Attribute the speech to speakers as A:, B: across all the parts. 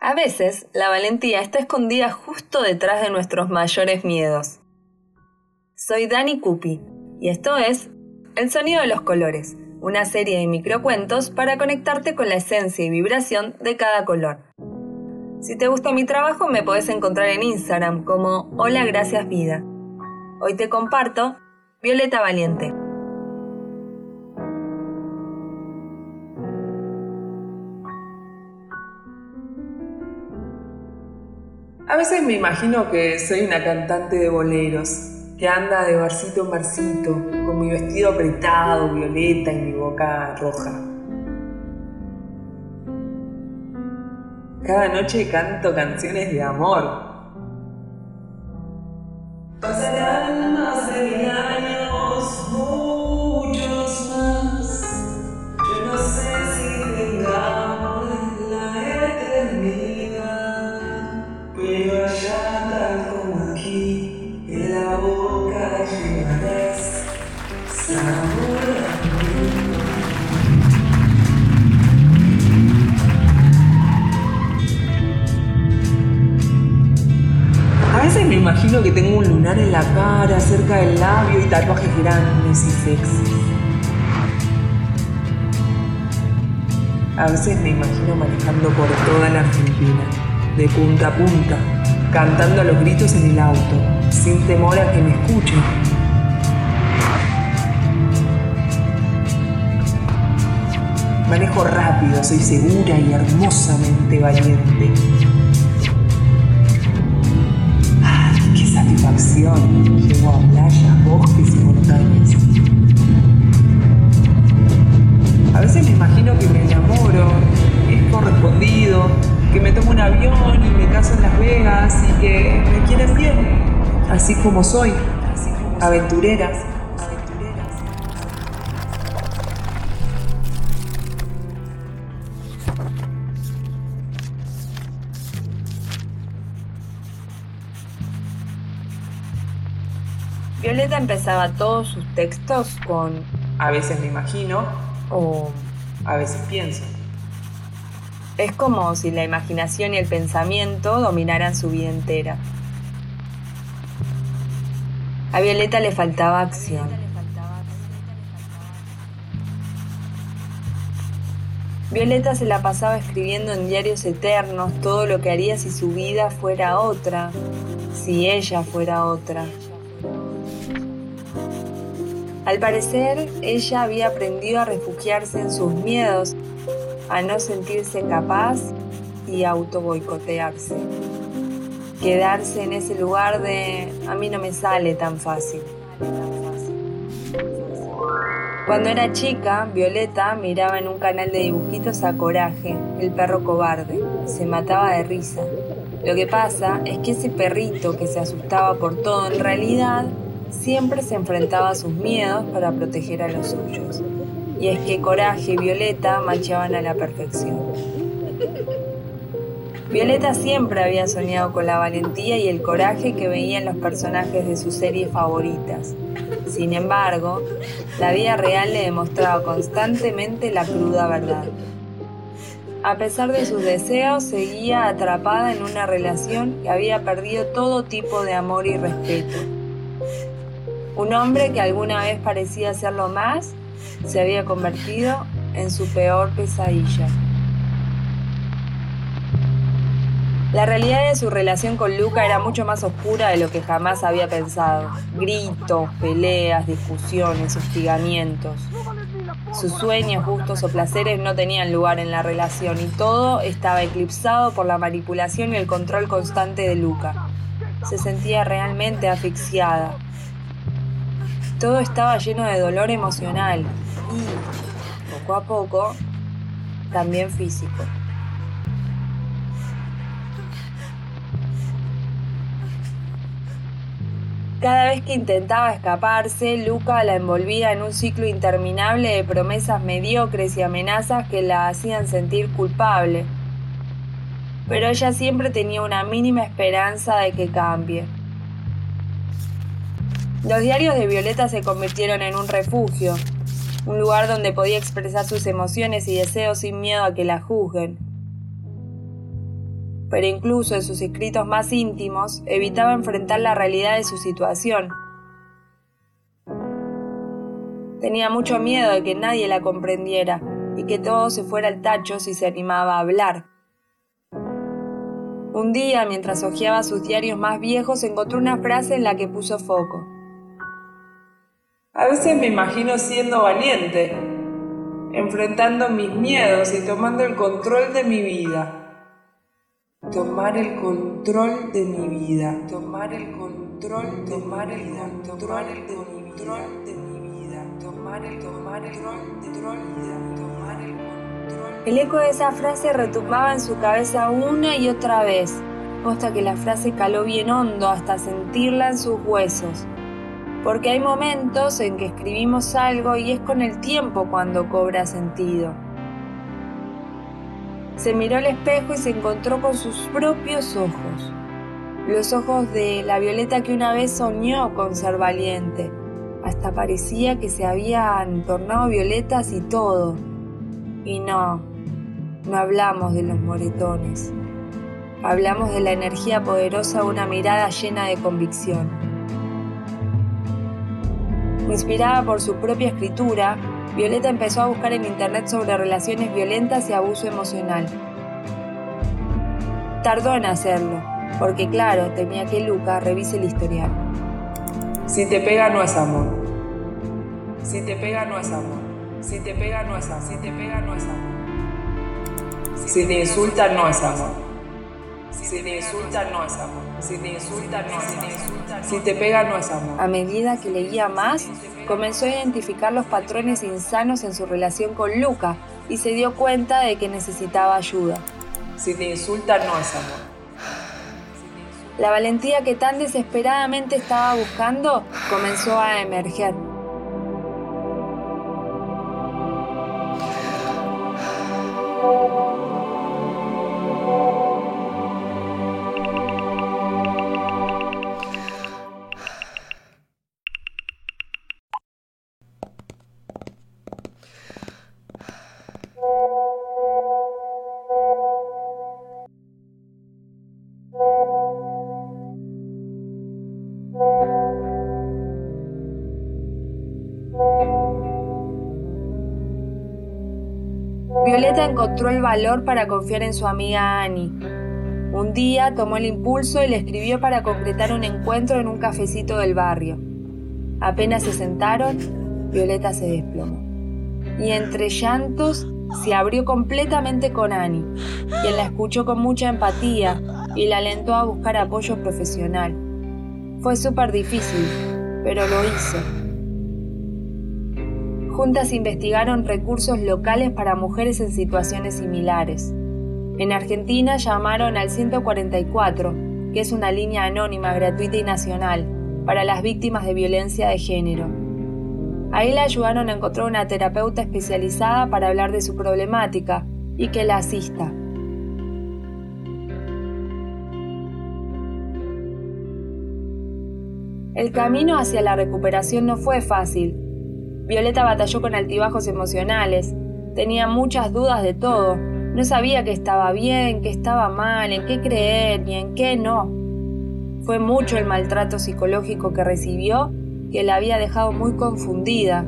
A: A veces, la valentía está escondida justo detrás de nuestros mayores miedos. Soy Dani Cupi y esto es El Sonido de los Colores, una serie de microcuentos para conectarte con la esencia y vibración de cada color. Si te gusta mi trabajo me podés encontrar en Instagram como Hola Gracias Vida. Hoy te comparto Violeta Valiente.
B: Veces me imagino que soy una cantante de boleros, que anda de versito en versito, con mi vestido apretado, violeta y mi boca roja. Cada noche canto canciones de amor, me imagino que tengo un lunar en la cara, cerca del labio y tatuajes grandes y sexy. A veces me imagino manejando por toda la Argentina, de punta a punta, cantando a los gritos en el auto, sin temor a que me escuchen. Manejo rápido, soy segura y hermosamente valiente. ¡Ay, qué satisfacción! Llego a playas, bosques y montañas. A veces me imagino que me enamoro, es correspondido, que me tomo un avión y me caso en Las Vegas y que me quieren bien, así como soy, aventurera.
A: Violeta empezaba todos sus textos con
B: A veces me imagino,
A: o
B: a veces pienso.
A: es como si la imaginación y el pensamiento dominaran su vida entera. A Violeta le faltaba acción. Violeta se la pasaba escribiendo en diarios eternos todo lo que haría si su vida fuera otra, si ella fuera otra. Al parecer, ella había aprendido a refugiarse en sus miedos, a no sentirse capaz y a auto boicotearse. Quedarse en ese lugar de a mí no me sale tan fácil. Cuando era chica, Violeta miraba en un canal de dibujitos a Coraje, el perro cobarde. Se mataba de risa. Lo que pasa es que ese perrito que se asustaba por todo en realidad siempre se enfrentaba a sus miedos para proteger a los suyos. Y es que Coraje y Violeta machaban a la perfección. Violeta siempre había soñado con la valentía y el coraje que veía en los personajes de sus series favoritas. Sin embargo, la vida real le demostraba constantemente la cruda verdad. A pesar de sus deseos, seguía atrapada en una relación que había perdido todo tipo de amor y respeto. Un hombre que alguna vez parecía ser lo más, se había convertido en su peor pesadilla. La realidad de su relación con Luca era mucho más oscura de lo que jamás había pensado. Gritos, peleas, discusiones, hostigamientos. Sus sueños, gustos o placeres no tenían lugar en la relación y todo estaba eclipsado por la manipulación y el control constante de Luca. Se sentía realmente asfixiada. Todo estaba lleno de dolor emocional y, poco a poco, también físico. Cada vez que intentaba escaparse, Luca la envolvía en un ciclo interminable de promesas mediocres y amenazas que la hacían sentir culpable. Pero ella siempre tenía una mínima esperanza de que cambie. Los diarios de Violeta se convirtieron en un refugio, un lugar donde podía expresar sus emociones y deseos sin miedo a que la juzguen. pero incluso en sus escritos más íntimos evitaba enfrentar la realidad de su situación. Tenía mucho miedo de que nadie la comprendiera y que todo se fuera al tacho si se animaba a hablar. Un día, mientras hojeaba sus diarios más viejos, encontró una frase en la que puso foco.
B: A veces me imagino siendo valiente, enfrentando mis miedos y tomando el control de mi vida. Tomar el control de mi vida. Tomar el control, tomar el control de mi control de mi vida. Tomar el, tomar el control, tomar el control.
A: El eco de esa frase retumbaba en su cabeza una y otra vez, hasta que la frase caló bien hondo hasta sentirla en sus huesos porque hay momentos en que escribimos algo y es con el tiempo cuando cobra sentido. Se miró al espejo y se encontró con sus propios ojos, los ojos de la Violeta que una vez soñó con ser valiente. Hasta parecía que se habían tornado violetas y todo. Y no, no hablamos de los moretones. Hablamos de la energía poderosa de una mirada llena de convicción. Inspirada por su propia escritura, Violeta empezó a buscar en internet sobre relaciones violentas y abuso emocional. Tardó en hacerlo, porque claro, temía que Luca revise el historial.
B: Si te pega no es amor. Si te pega no es amor. Si te pega no es amor. Si te pega no es amor. Si te insulta no es amor. Si te insulta, no es amor. Si te insulta, no es amor. Si te pega, no es amor.
A: A medida que leía más, comenzó a identificar los patrones insanos en su relación con Luca y se dio cuenta de que necesitaba ayuda.
B: Si te insulta, no es amor.
A: La valentía que tan desesperadamente estaba buscando comenzó a emerger. Violeta encontró el valor para confiar en su amiga Annie. Un día tomó el impulso y le escribió para concretar un encuentro en un cafecito del barrio. Apenas se sentaron, Violeta se desplomó. Y entre llantos se abrió completamente con Annie, quien la escuchó con mucha empatía y la alentó a buscar apoyo profesional. Fue súper difícil, pero lo hizo. Juntas investigaron recursos locales para mujeres en situaciones similares. En Argentina llamaron al 144, que es una línea anónima, gratuita y nacional, para las víctimas de violencia de género. Ahí la ayudaron a encontrar una terapeuta especializada para hablar de su problemática y que la asista. El camino hacia la recuperación no fue fácil, Violeta batalló con altibajos emocionales, tenía muchas dudas de todo, no sabía qué estaba bien, qué estaba mal, en qué creer ni en qué no. Fue mucho el maltrato psicológico que recibió que la había dejado muy confundida.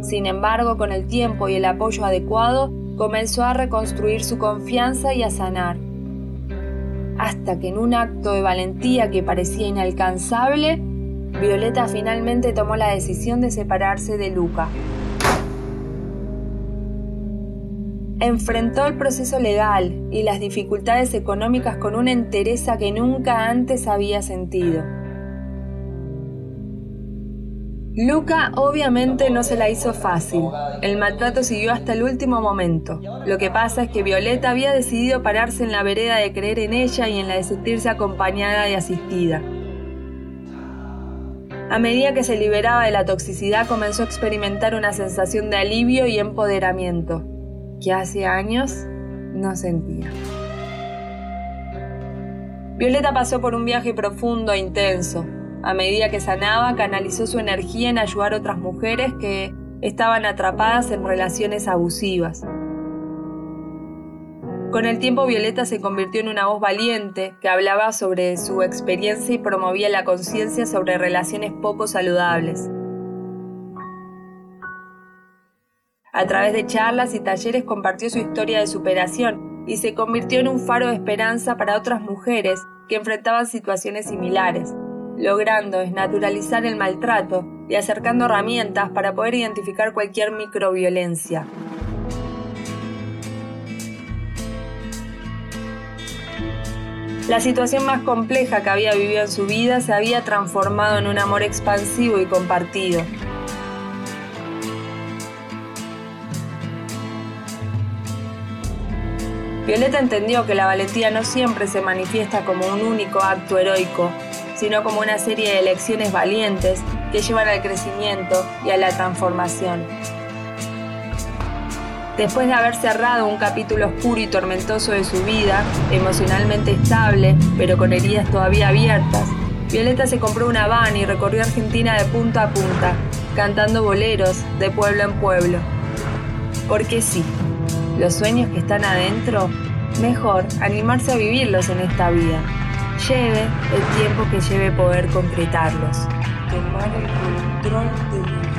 A: Sin embargo, con el tiempo y el apoyo adecuado, comenzó a reconstruir su confianza y a sanar. Hasta que en un acto de valentía que parecía inalcanzable, Violeta finalmente tomó la decisión de separarse de Luca. Enfrentó el proceso legal y las dificultades económicas con una entereza que nunca antes había sentido. Luca obviamente no se la hizo fácil. El maltrato siguió hasta el último momento. Lo que pasa es que Violeta había decidido pararse en la vereda de creer en ella y en la de sentirse acompañada y asistida. A medida que se liberaba de la toxicidad comenzó a experimentar una sensación de alivio y empoderamiento que hace años no sentía. Violeta pasó por un viaje profundo e intenso. A medida que sanaba, canalizó su energía en ayudar a otras mujeres que estaban atrapadas en relaciones abusivas. Con el tiempo Violeta se convirtió en una voz valiente que hablaba sobre su experiencia y promovía la conciencia sobre relaciones poco saludables. A través de charlas y talleres compartió su historia de superación y se convirtió en un faro de esperanza para otras mujeres que enfrentaban situaciones similares, logrando desnaturalizar el maltrato y acercando herramientas para poder identificar cualquier microviolencia. La situación más compleja que había vivido en su vida se había transformado en un amor expansivo y compartido. Violeta entendió que la valentía no siempre se manifiesta como un único acto heroico, sino como una serie de elecciones valientes que llevan al crecimiento y a la transformación. Después de haber cerrado un capítulo oscuro y tormentoso de su vida, emocionalmente estable, pero con heridas todavía abiertas, Violeta se compró una van y recorrió Argentina de punta a punta, cantando boleros de pueblo en pueblo. Porque sí, los sueños que están adentro, mejor animarse a vivirlos en esta vida. Lleve el tiempo que lleve poder concretarlos.
B: El control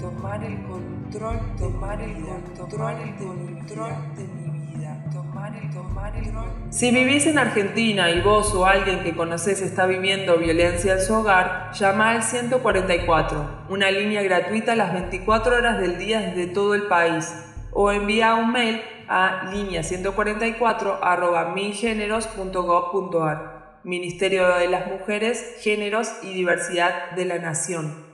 B: Tomar el control tomar el control, el control de mi Si vivís en Argentina y vos o alguien que conoces está viviendo violencia en su hogar, llama al 144, una línea gratuita las 24 horas del día desde todo el país, o envía un mail a línea 144 arroba milgeneros.gov.ar. Ministerio de las Mujeres, Géneros y Diversidad de la Nación.